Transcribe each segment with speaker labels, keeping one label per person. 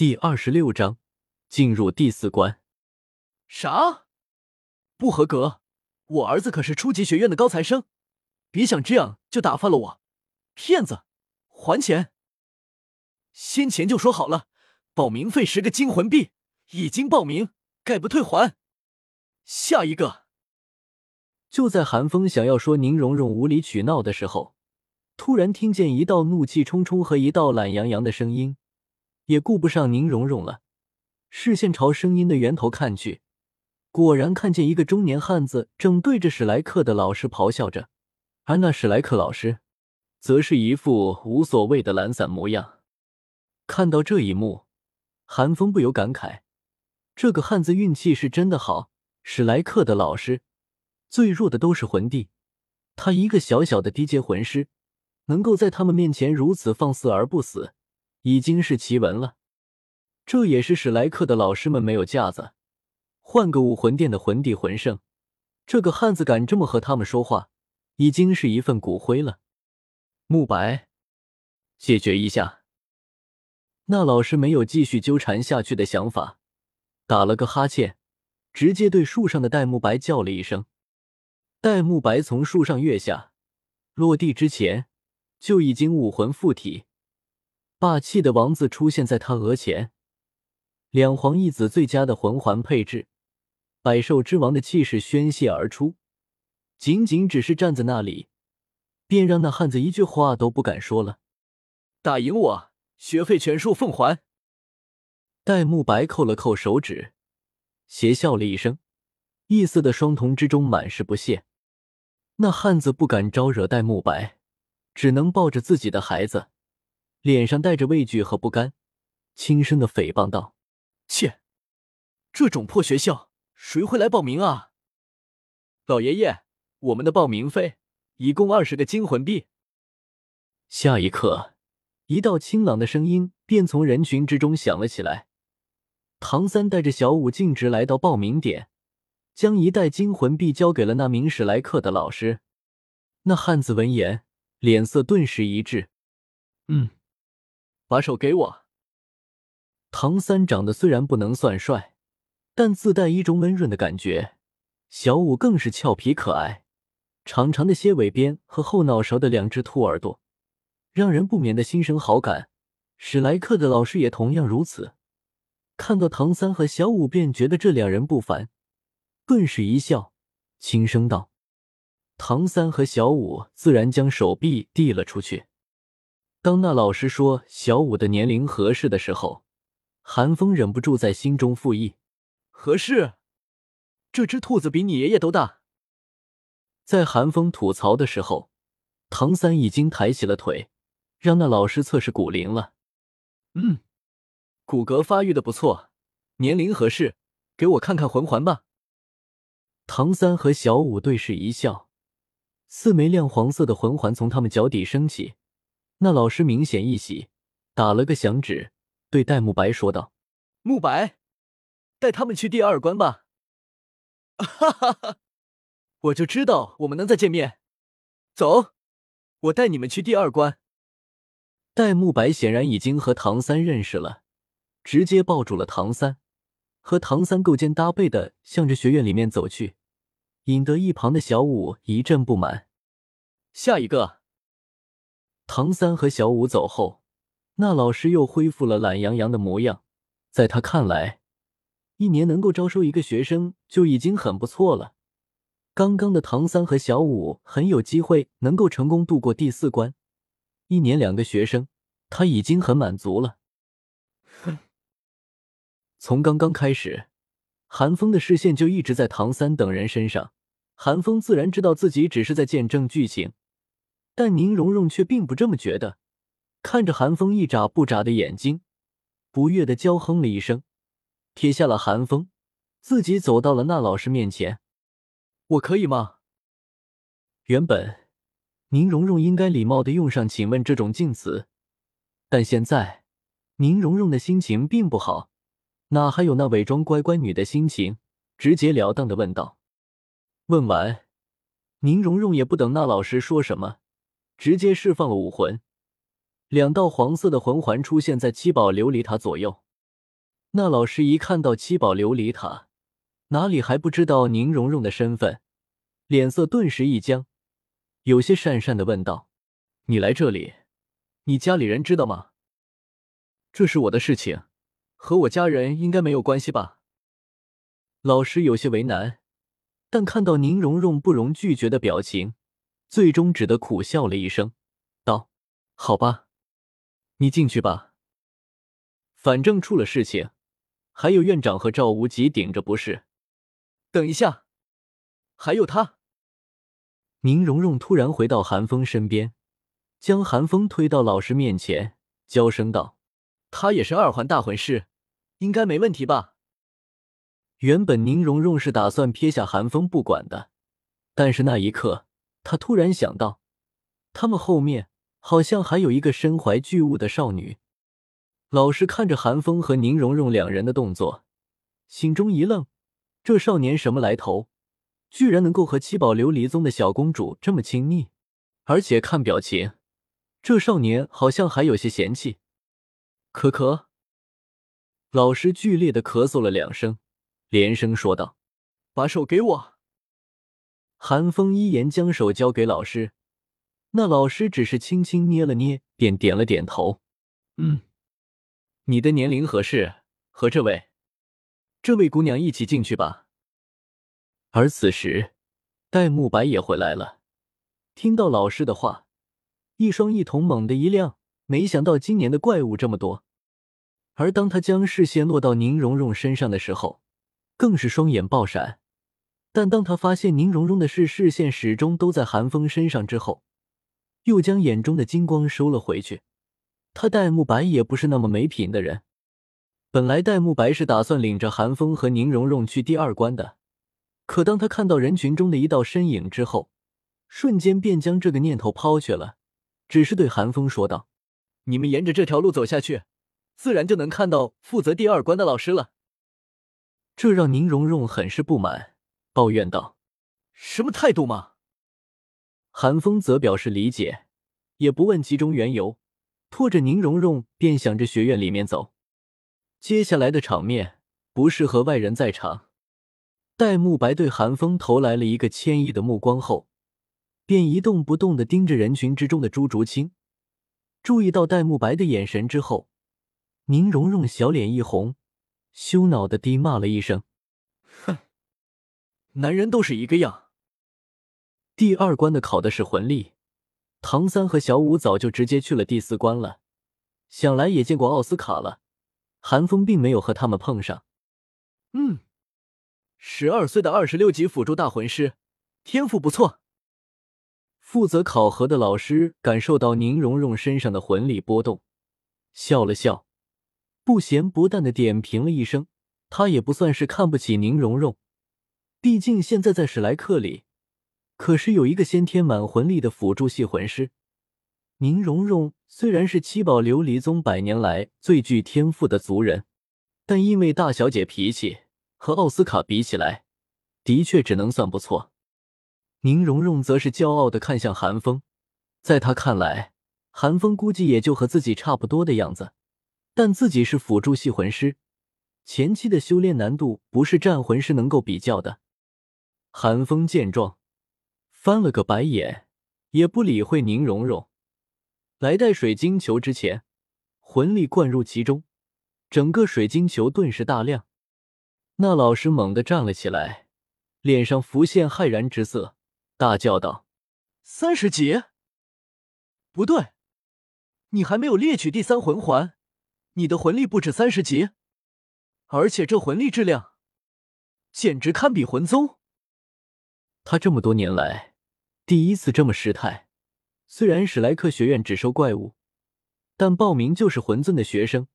Speaker 1: 第二十六章，进入第四关。
Speaker 2: 啥？不合格？我儿子可是初级学院的高材生，别想这样就打发了我！骗子，还钱！先前就说好了，报名费十个金魂币，已经报名，概不退还。下一个。
Speaker 1: 就在韩风想要说宁荣荣无理取闹的时候，突然听见一道怒气冲冲和一道懒洋洋的声音。也顾不上宁荣荣了，视线朝声音的源头看去，果然看见一个中年汉子正对着史莱克的老师咆哮着，而那史莱克老师，则是一副无所谓的懒散模样。看到这一幕，韩风不由感慨：这个汉子运气是真的好。史莱克的老师最弱的都是魂帝，他一个小小的低阶魂师，能够在他们面前如此放肆而不死。已经是奇闻了，这也是史莱克的老师们没有架子。换个武魂殿的魂帝魂圣，这个汉子敢这么和他们说话，已经是一份骨灰了。慕白，解决一下。那老师没有继续纠缠下去的想法，打了个哈欠，直接对树上的戴沐白叫了一声。戴沐白从树上跃下，落地之前就已经武魂附体。霸气的王子出现在他额前，两皇一子最佳的魂环配置，百兽之王的气势宣泄而出。仅仅只是站在那里，便让那汉子一句话都不敢说了。
Speaker 2: 打赢我，学费全数奉还。
Speaker 1: 戴沐白扣了扣手指，邪笑了一声，异色的双瞳之中满是不屑。那汉子不敢招惹戴沐白，只能抱着自己的孩子。脸上带着畏惧和不甘，轻声的诽谤道：“
Speaker 2: 切，这种破学校，谁会来报名啊？老爷爷，我们的报名费一共二十个金魂币。”
Speaker 1: 下一刻，一道清朗的声音便从人群之中响了起来。唐三带着小舞径直来到报名点，将一袋金魂币交给了那名史莱克的老师。那汉子闻言，脸色顿时一滞：“嗯。”
Speaker 2: 把手给我。
Speaker 1: 唐三长得虽然不能算帅，但自带一种温润的感觉。小五更是俏皮可爱，长长的蝎尾边和后脑勺的两只兔耳朵，让人不免的心生好感。史莱克的老师也同样如此。看到唐三和小五，便觉得这两人不凡，顿时一笑，轻声道：“唐三和小五自然将手臂递了出去。”当那老师说小五的年龄合适的时候，韩风忍不住在心中附议：“
Speaker 2: 合适？这只兔子比你爷爷都大。”
Speaker 1: 在韩风吐槽的时候，唐三已经抬起了腿，让那老师测试骨龄了。
Speaker 2: 嗯，骨骼发育的不错，年龄合适，给我看看魂环吧。
Speaker 1: 唐三和小五对视一笑，四枚亮黄色的魂环从他们脚底升起。那老师明显一喜，打了个响指，对戴沐白说道：“
Speaker 2: 沐白，带他们去第二关吧。”哈哈哈！我就知道我们能再见面。走，我带你们去第二关。
Speaker 1: 戴沐白显然已经和唐三认识了，直接抱住了唐三，和唐三勾肩搭背的向着学院里面走去，引得一旁的小舞一阵不满。
Speaker 2: 下一个。
Speaker 1: 唐三和小五走后，那老师又恢复了懒洋洋的模样。在他看来，一年能够招收一个学生就已经很不错了。刚刚的唐三和小五很有机会能够成功度过第四关，一年两个学生，他已经很满足了。
Speaker 2: 哼！
Speaker 1: 从刚刚开始，韩风的视线就一直在唐三等人身上。韩风自然知道自己只是在见证剧情。但宁荣荣却并不这么觉得，看着韩风一眨不眨的眼睛，不悦的娇哼了一声，撇下了韩风，自己走到了那老师面前。
Speaker 2: 我可以吗？
Speaker 1: 原本宁荣荣应该礼貌的用上“请问”这种敬词，但现在宁荣荣的心情并不好，哪还有那伪装乖乖女的心情？直截了当的问道。问完，宁荣荣也不等那老师说什么。直接释放了武魂，两道黄色的魂环出现在七宝琉璃塔左右。那老师一看到七宝琉璃塔，哪里还不知道宁荣荣的身份，脸色顿时一僵，有些讪讪的问道：“
Speaker 2: 你来这里，你家里人知道吗？这是我的事情，和我家人应该没有关系吧？”
Speaker 1: 老师有些为难，但看到宁荣荣不容拒绝的表情，最终只得苦笑了一声，道：“好吧，你进去吧。反正出了事情，还有院长和赵无极顶着不是。”
Speaker 2: 等一下，还有他。
Speaker 1: 宁荣荣突然回到韩风身边，将韩风推到老师面前，娇声道：“
Speaker 2: 他也是二环大魂师，应该没问题吧？”
Speaker 1: 原本宁荣荣是打算撇下韩风不管的，但是那一刻，他突然想到，他们后面好像还有一个身怀巨物的少女。老师看着韩风和宁荣荣两人的动作，心中一愣：这少年什么来头？居然能够和七宝琉璃宗的小公主这么亲密，而且看表情，这少年好像还有些嫌弃。咳咳，老师剧烈的咳嗽了两声。连声说道：“
Speaker 2: 把手给我。”
Speaker 1: 韩风依言将手交给老师，那老师只是轻轻捏了捏，便点了点头：“
Speaker 2: 嗯，你的年龄合适，和这位，这位姑娘一起进去吧。”
Speaker 1: 而此时，戴沐白也回来了，听到老师的话，一双一瞳猛地一亮，没想到今年的怪物这么多。而当他将视线落到宁荣荣身上的时候，更是双眼爆闪，但当他发现宁荣荣的视视线始终都在韩风身上之后，又将眼中的金光收了回去。他戴沐白也不是那么没品的人，本来戴沐白是打算领着韩风和宁荣荣去第二关的，可当他看到人群中的一道身影之后，瞬间便将这个念头抛却了，只是对韩风说道：“
Speaker 2: 你们沿着这条路走下去，自然就能看到负责第二关的老师了。”
Speaker 1: 这让宁荣荣很是不满，抱怨道：“
Speaker 2: 什么态度嘛？”
Speaker 1: 韩风则表示理解，也不问其中缘由，拖着宁荣荣便向着学院里面走。接下来的场面不适合外人在场。戴沐白对韩风投来了一个歉意的目光后，便一动不动的盯着人群之中的朱竹清。注意到戴沐白的眼神之后，宁荣荣小脸一红。羞恼的低骂了一声：“
Speaker 2: 哼，男人都是一个样。”
Speaker 1: 第二关的考的是魂力，唐三和小五早就直接去了第四关了，想来也见过奥斯卡了。韩风并没有和他们碰上。
Speaker 2: 嗯，十二岁的二十六级辅助大魂师，天赋不错。
Speaker 1: 负责考核的老师感受到宁荣荣身上的魂力波动，笑了笑。不咸不淡的点评了一声，他也不算是看不起宁荣荣，毕竟现在在史莱克里，可是有一个先天满魂力的辅助系魂师。宁荣荣虽然是七宝琉璃宗百年来最具天赋的族人，但因为大小姐脾气和奥斯卡比起来，的确只能算不错。宁荣荣则是骄傲的看向韩风，在他看来，韩风估计也就和自己差不多的样子。但自己是辅助系魂师，前期的修炼难度不是战魂师能够比较的。韩风见状，翻了个白眼，也不理会宁荣荣，来带水晶球之前，魂力灌入其中，整个水晶球顿时大亮。那老师猛地站了起来，脸上浮现骇然之色，大叫道：“
Speaker 2: 三十级？不对，你还没有猎取第三魂环。”你的魂力不止三十级，而且这魂力质量简直堪比魂宗。
Speaker 1: 他这么多年来第一次这么失态。虽然史莱克学院只收怪物，但报名就是魂尊的学生，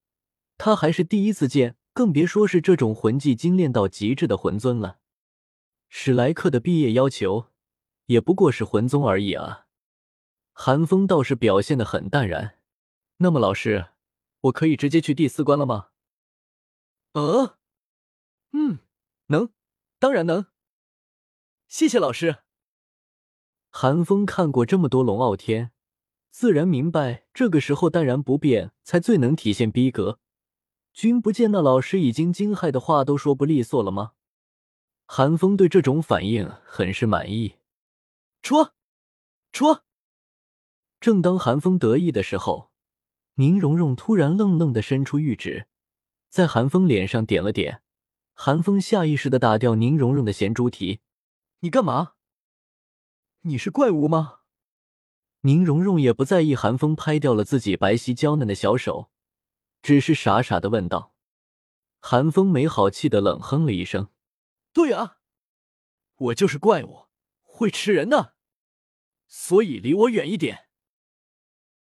Speaker 1: 他还是第一次见，更别说是这种魂技精炼到极致的魂尊了。史莱克的毕业要求也不过是魂宗而已啊。韩风倒是表现的很淡然。
Speaker 2: 那么，老师。我可以直接去第四关了吗？呃，嗯，能，当然能。谢谢老师。
Speaker 1: 韩风看过这么多龙傲天，自然明白这个时候淡然不变才最能体现逼格。君不见那老师已经惊骇的话都说不利索了吗？韩风对这种反应很是满意。
Speaker 2: 戳，戳！
Speaker 1: 正当韩风得意的时候，宁荣荣突然愣愣的伸出玉指，在韩风脸上点了点。韩风下意识的打掉宁荣荣的咸猪蹄。
Speaker 2: 你干嘛？你是怪物吗？
Speaker 1: 宁荣荣也不在意寒风拍掉了自己白皙娇嫩的小手，只是傻傻的问道。寒风没好气的冷哼了一声：“
Speaker 2: 对啊，我就是怪物，会吃人的，所以离我远一点。”